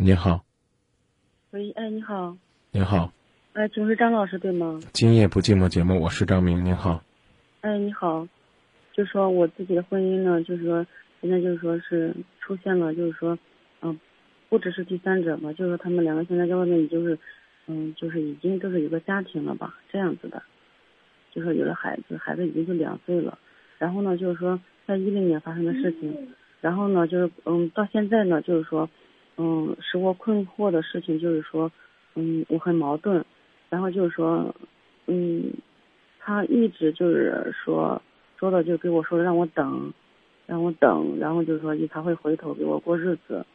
你好，喂，哎，你好，你好，哎，请问是张老师对吗？今夜不寂寞节目，我是张明，您好。哎，你好，就说我自己的婚姻呢，就是说现在就是说是出现了，就是说，嗯，不只是第三者嘛，就是说他们两个现在在外面就是，嗯，就是已经都是有个家庭了吧，这样子的，就说有了孩子，孩子已经就两岁了，然后呢，就是说在一零年发生的事情，然后呢，就是嗯，到现在呢，就是说，嗯，使我困惑的事情就是说，嗯，我很矛盾，然后就是说，嗯，他一直就是说说的就给我说让我等，让我等，然后就是说他会回头给我过日子，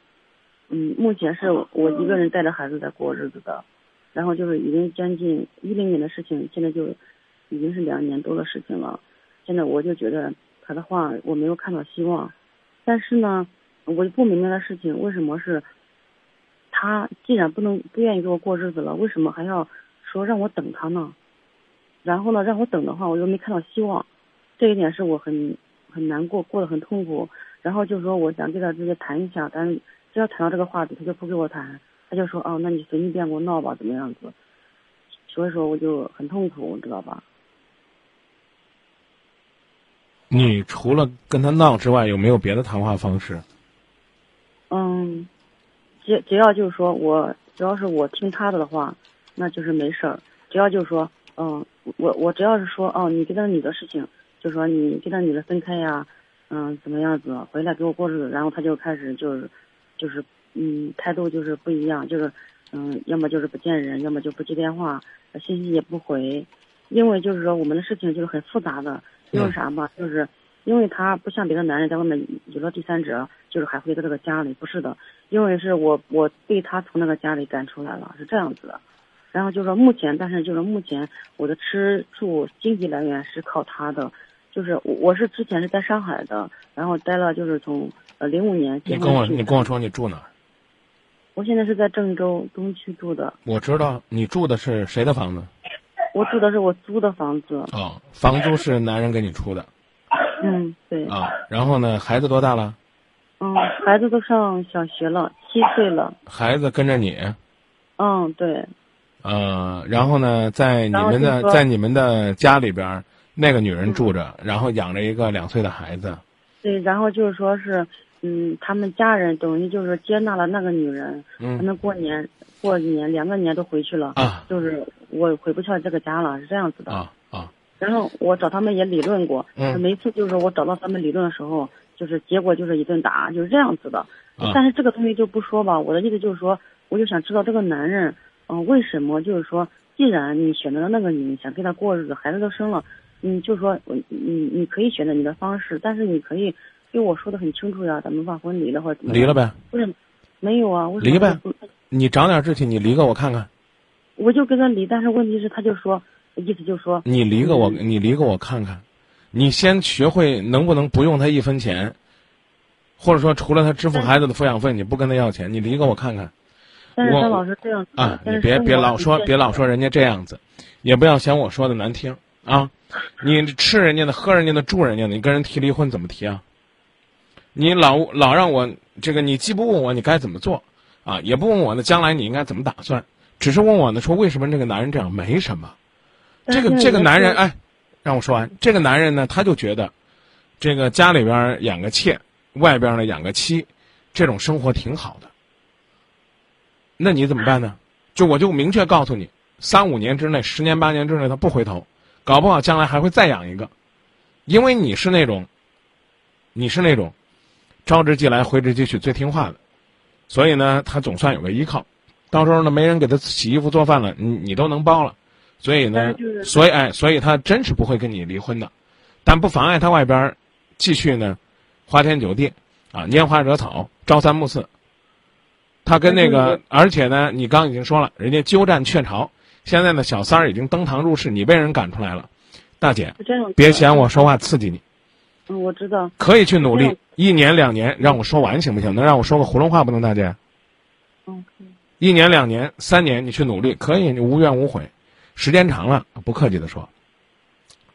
嗯，目前是我一个人带着孩子在过日子的，然后就是已经将近一零年的事情，现在就已经是两年多的事情了，现在我就觉得他的话我没有看到希望，但是呢，我就不明白的事情为什么是。他既然不能不愿意跟我过日子了，为什么还要说让我等他呢？然后呢，让我等的话，我又没看到希望，这一点是我很很难过，过得很痛苦。然后就说我想跟他直接谈一下，但是只要谈到这个话题，他就不跟我谈，他就说哦，那你随你便给我闹吧，怎么样子？所以说我就很痛苦，知道吧？你除了跟他闹之外，有没有别的谈话方式？嗯。只只要就是说我只要是我听他的的话，那就是没事儿。只要就是说，嗯，我我只要是说，哦，你跟那女的事情，就说你跟那女的分开呀，嗯，怎么样子，回来给我过日子，然后他就开始就是，就是嗯，态度就是不一样，就是嗯，要么就是不见人，要么就不接电话，信息也不回。因为就是说我们的事情就是很复杂的，因为啥吧，就是因为他不像别的男人在外面有了第三者。就是还回到这个家里，不是的，因为是我我被他从那个家里赶出来了，是这样子的。然后就是说目前，但是就是目前我的吃住经济来源是靠他的，就是我我是之前是在上海的，然后待了就是从呃零五年。你跟我你跟我说你住哪儿？我现在是在郑州东区住的。我知道你住的是谁的房子？我住的是我租的房子。哦，房租是男人给你出的。嗯，对。啊，然后呢？孩子多大了？嗯，孩子都上小学了，七岁了。孩子跟着你？嗯，对。呃，然后呢，在你们的在你们的家里边，那个女人住着，然后养着一个两岁的孩子。对，然后就是说是，嗯，他们家人等于就是接纳了那个女人，嗯，他们过年过年两个年都回去了啊，就是我回不去这个家了，是这样子的啊啊。然后我找他们也理论过，嗯，每次就是我找到他们理论的时候。就是结果就是一顿打，就是这样子的。但是这个东西就不说吧。我的意思就是说，我就想知道这个男人，嗯，为什么就是说，既然你选择了那个女，想跟他过日子，孩子都生了，嗯，就说，你你可以选择你的方式，但是你可以跟我说的很清楚呀，咱们把婚离了或者离了呗？不是，没有啊，离呗。你长点志气，你离个我看看。我就跟他离，但是问题是，他就说，意思就是说，你离个我，你离个我看看。你先学会能不能不用他一分钱，或者说除了他支付孩子的抚养费，你不跟他要钱，你离个我看看。但是张老师这样啊，你别别老说别老说人家这样子，也不要嫌我说的难听啊。你吃人家的，喝人家的，住人家的，你跟人提离婚怎么提啊？你老老让我这个，你既不问我你该怎么做啊，也不问我呢将来你应该怎么打算，只是问我呢说为什么这个男人这样？没什么，这个这个男人哎。让我说完，这个男人呢，他就觉得，这个家里边养个妾，外边呢养个妻，这种生活挺好的。那你怎么办呢？就我就明确告诉你，三五年之内，十年八年之内，他不回头，搞不好将来还会再养一个，因为你是那种，你是那种，招之即来挥之即去最听话的，所以呢，他总算有个依靠。到时候呢，没人给他洗衣服做饭了，你你都能包了。所以呢，所以哎，所以他真是不会跟你离婚的，但不妨碍他外边继续呢，花天酒地，啊，拈花惹草，朝三暮四。他跟那个，而且呢，你刚已经说了，人家鸠占鹊巢，现在呢，小三儿已经登堂入室，你被人赶出来了，大姐，别嫌我说话刺激你。嗯，我知道。可以去努力，一年两年让我说完行不行？能让我说个囫囵话不能，大姐？嗯，一年两年三年你去努力，可以，你无怨无悔。时间长了，不客气的说，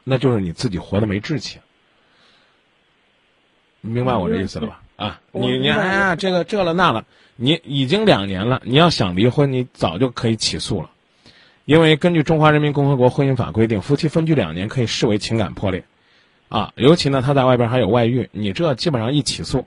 那就是你自己活的没志气。你明白我这意思了吧？啊，你你哎呀，这个这了那了，你已经两年了，你要想离婚，你早就可以起诉了，因为根据《中华人民共和国婚姻法》规定，夫妻分居两年可以视为情感破裂，啊，尤其呢他在外边还有外遇，你这基本上一起诉，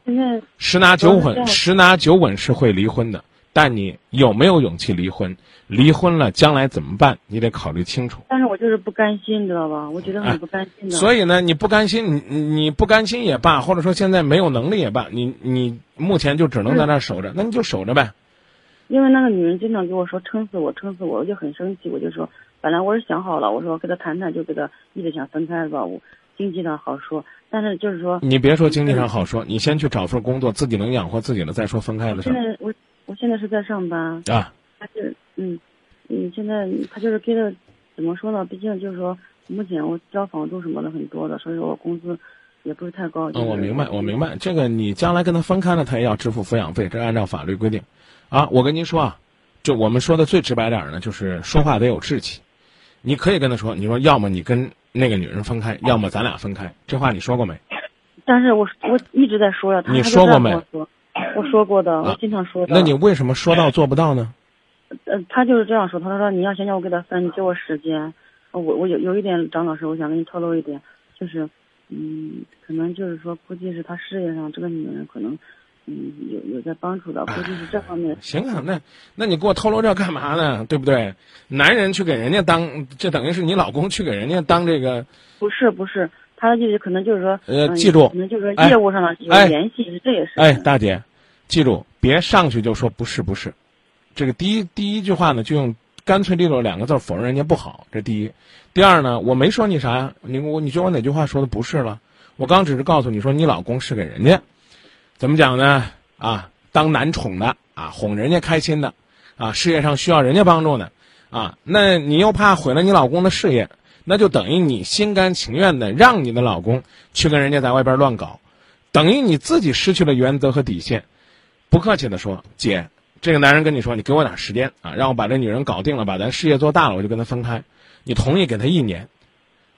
十拿九稳，十拿九稳是会离婚的。但你有没有勇气离婚？离婚了将来怎么办？你得考虑清楚。但是我就是不甘心，你知道吧？我觉得很不甘心的。哎所以呢，你不甘心，你你你不甘心也罢，或者说现在没有能力也罢，你你目前就只能在那儿守着，那你就守着呗。因为那个女人经常给我说撑死我，撑死我，我就很生气。我就说，本来我是想好了，我说跟他谈谈，就跟他一直想分开吧。我经济上好说，但是就是说，你别说经济上好说，你先去找份工作，自己能养活自己了再说分开的事儿现在我我现在是在上班，啊。他是嗯嗯，现在他就是给的怎么说呢？毕竟就是说，目前我交房租什么的很多的，所以说我工资也不是太高。嗯，我明白，我明白。这个你将来跟他分开了，他也要支付抚养费，这按照法律规定。啊，我跟您说啊，就我们说的最直白点儿呢，就是说话得有志气。你可以跟他说，你说要么你跟那个女人分开，要么咱俩分开。这话你说过没？但是我我一直在说呀，他你他就这样说过没跟我说过的，我经常说的。那你为什么说到做不到呢？呃，他就是这样说，他说你要想想我给他分，你给我时间。呃我我有有一点，张老师，我想跟你透露一点，就是，嗯，可能就是说，估计是他事业上这个女人可能，嗯，有有在帮助的，估计是这方面。行啊，那那你给我透露这干嘛呢？对不对？男人去给人家当，这等于是你老公去给人家当这个不是不是，他的意思可能就是说，嗯呃记住可能就是说哎业务上的有哎联系，这也是。哎，大姐，记住，别上去就说不是不是，这个第一第一句话呢，就用干脆利落两个字否认人家不好，这第一。第二呢，我没说你啥呀，你我你觉得我哪句话说的不是了？我刚只是告诉你说，你老公是给人家，怎么讲呢？啊，当男宠的啊，哄人家开心的，啊，事业上需要人家帮助的，啊，那你又怕毁了你老公的事业，那就等于你心甘情愿的让你的老公去跟人家在外边乱搞，等于你自己失去了原则和底线。不客气的说，姐，这个男人跟你说，你给我点时间啊，让我把这女人搞定了，把咱事业做大了，我就跟他分开。你同意给他一年，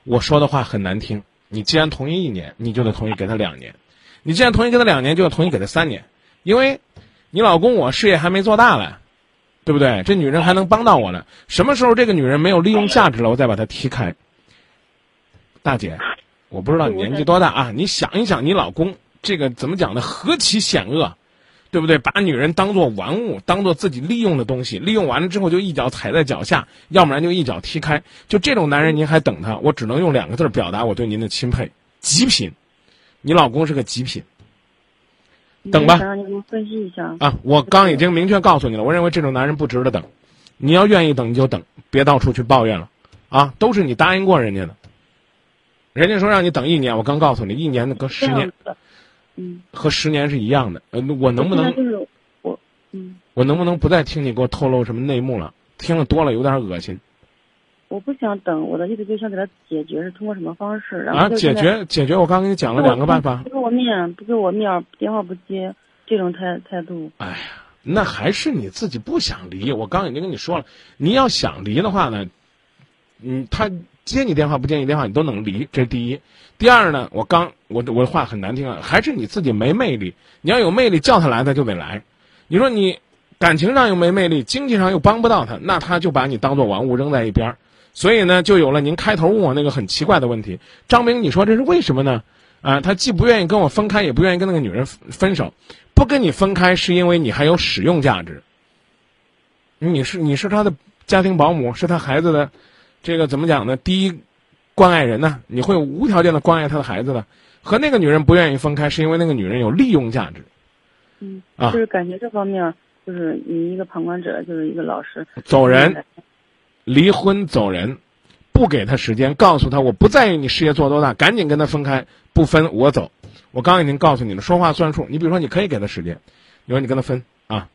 我说的话很难听。你既然同意一年，你就得同意给他两年。你既然同意给他两年，就要同意给他三年，因为你老公我事业还没做大了，对不对？这女人还能帮到我呢。什么时候这个女人没有利用价值了，我再把她踢开。大姐，我不知道你年纪多大啊？你想一想，你老公这个怎么讲呢？何其险恶！对不对？把女人当做玩物，当做自己利用的东西，利用完了之后就一脚踩在脚下，要不然就一脚踢开。就这种男人，您还等他？我只能用两个字表达我对您的钦佩：极品。你老公是个极品等吧想让你给我分析一下。啊！我刚已经明确告诉你了，我认为这种男人不值得等。你要愿意等你就等，别到处去抱怨了啊！都是你答应过人家的，人家说让你等一年，我刚告诉你，一年的隔十年嗯，和十年是一样的。呃，我能不能就是我，嗯，我能不能不再听你给我透露什么内幕了？听了多了有点恶心我不想等，我的意思就想给他解决，是通过什么方式？然啊！后就现在解决解决，我刚跟你讲了两个办法不。给我面，不给我面，电话不接，这种态态度。哎呀，那还是你自己不想离。我刚已经跟你说了，你要想离的话呢，嗯，他接你电话不接你电话，你都能离，这是第一。第二呢，我刚我我的话很难听啊，还是你自己没魅力。你要有魅力，叫他来他就得来。你说你感情上又没魅力，经济上又帮不到他，那他就把你当做玩物扔在一边儿。所以呢，就有了您开头问我那个很奇怪的问题。张明，你说这是为什么呢？啊，他既不愿意跟我分开，也不愿意跟那个女人分手。不跟你分开，是因为你还有使用价值。你是你是他的家庭保姆，是他孩子的这个怎么讲呢？第一关爱人呢，你会无条件的关爱他的孩子的。和那个女人不愿意分开，是因为那个女人有利用价值。嗯，啊就是感觉这方面，就是你一个旁观者，就是一个老师，走人，离婚走人，不给他时间，告诉他我不在意你事业做多大，赶紧跟他分开，不分我走。我刚已经告诉你了，说话算数。你比如说，你可以给他时间，你说你跟他分啊，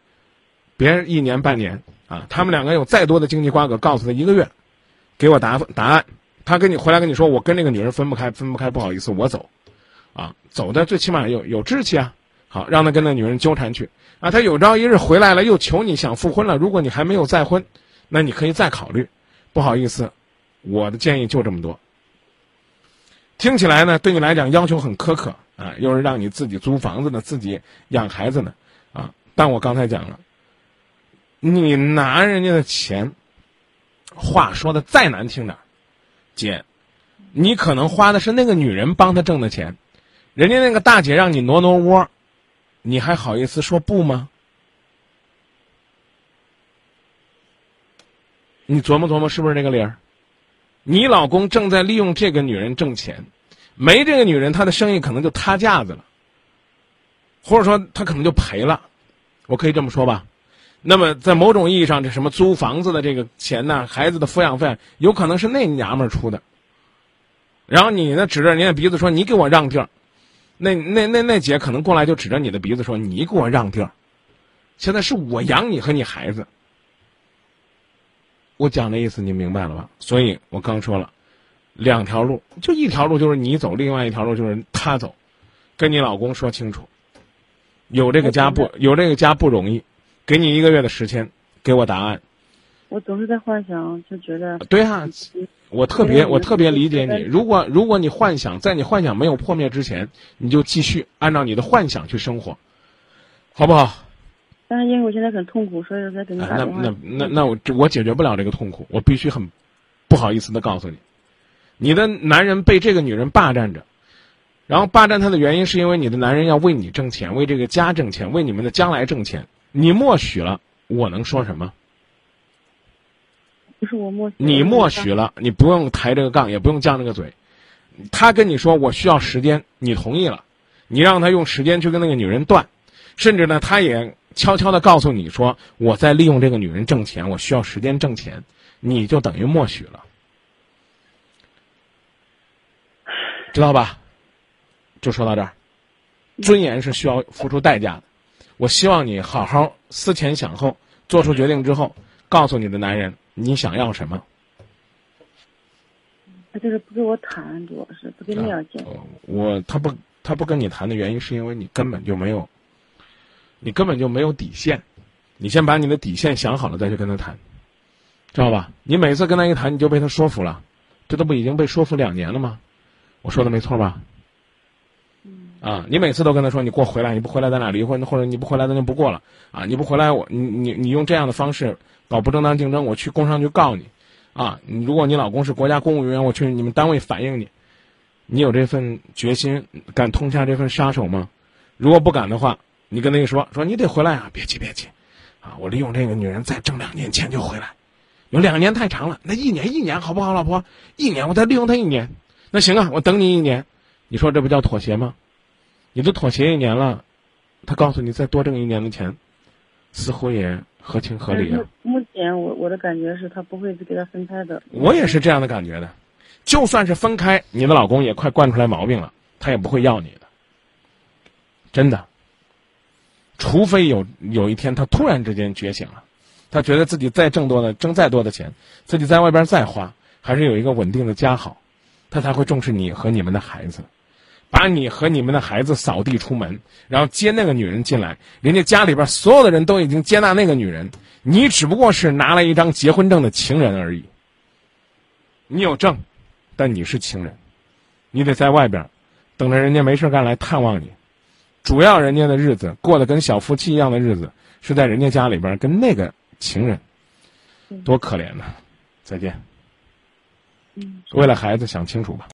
别人一年半年啊，他们两个有再多的经济瓜葛，告诉他一个月，给我答答案。他跟你回来跟你说，我跟那个女人分不开，分不开，不好意思，我走，啊，走的最起码有有志气啊。好，让他跟那女人纠缠去啊，他有朝一日回来了，又求你想复婚了。如果你还没有再婚，那你可以再考虑。不好意思，我的建议就这么多。听起来呢，对你来讲要求很苛刻啊，又是让你自己租房子呢，自己养孩子呢，啊，但我刚才讲了，你拿人家的钱，话说的再难听点儿，姐，你可能花的是那个女人帮他挣的钱，人家那个大姐让你挪挪窝，你还好意思说不吗？你琢磨琢磨，是不是这个理儿？你老公正在利用这个女人挣钱，没这个女人，他的生意可能就塌架子了，或者说他可能就赔了，我可以这么说吧。那么在某种意义上，这什么租房子的这个钱呐，孩子的抚养费，有可能是那娘们儿出的。然后你呢，指着人家鼻子说：“你给我让地儿。”那那那那姐可能过来就指着你的鼻子说：“你给我让地儿。”现在是我养你和你孩子。我讲的意思你明白了吧？所以我刚说了，两条路，就一条路就是你走，另外一条路就是他走，跟你老公说清楚，有这个家不有这个家不容易，给你一个月的时间，给我答案。我总是在幻想，就觉得对啊，我特别我特别理解你。如果如果你幻想在你幻想没有破灭之前，你就继续按照你的幻想去生活，好不好？但是因为我现在很痛苦，所以我在给你打那电话。那那那我我解决不了这个痛苦，我必须很不好意思的告诉你，你的男人被这个女人霸占着，然后霸占他的原因是因为你的男人要为你挣钱，为这个家挣钱，为你们的将来挣钱，你默许了，我能说什么？不是我默许。你默许了，你不用抬这个杠，也不用犟这个嘴。他跟你说我需要时间，你同意了，你让他用时间去跟那个女人断，甚至呢，他也悄悄的告诉你说我在利用这个女人挣钱，我需要时间挣钱，你就等于默许了，知道吧？就说到这儿，尊严是需要付出代价的。我希望你好好思前想后，做出决定之后，告诉你的男人你想要什么。他就是不跟我谈，主要是不跟你了解。呃我他不他不跟你谈的原因，是因为你根本就没有，你根本就没有底线。你先把你的底线想好了，再去跟他谈，知道吧？你每次跟他一谈，你就被他说服了，这都不已经被说服两年了吗？我说的没错吧？啊，你每次都跟他说你给我回来，你不回来咱俩离婚，或者你不回来咱就不过了啊！你不回来我你你你用这样的方式搞不正当竞争，我去工商局告你啊！你如果你老公是国家公务员，我去你们单位反映你。你有这份决心，敢痛下这份杀手吗？如果不敢的话，你跟他一说，说你得回来啊！别急别急，啊，我利用这个女人再挣两年钱就回来，有两年太长了，那一年一年好不好，老婆？一年我再利用她一年，那行啊，我等你一年，你说这不叫妥协吗？你都妥协一年了，他告诉你再多挣一年的钱，似乎也合情合理啊。目目前我我的感觉是他不会给他分开的。我也是这样的感觉的，就算是分开，你的老公也快惯出来毛病了，他也不会要你的，真的。除非有有一天他突然之间觉醒了，他觉得自己再挣多的挣再多的钱，自己在外边再花，还是有一个稳定的家好，他才会重视你和你们的孩子，把你和你们的孩子扫地出门，然后接那个女人进来。人家家里边所有的人都已经接纳那个女人，你只不过是拿了一张结婚证的情人而已。你有证，但你是情人，你得在外边等着人家没事干来探望你。主要人家的日子过得跟小夫妻一样的日子，是在人家家里边跟那个情人，多可怜呐！再见。嗯。为了孩子想清楚吧。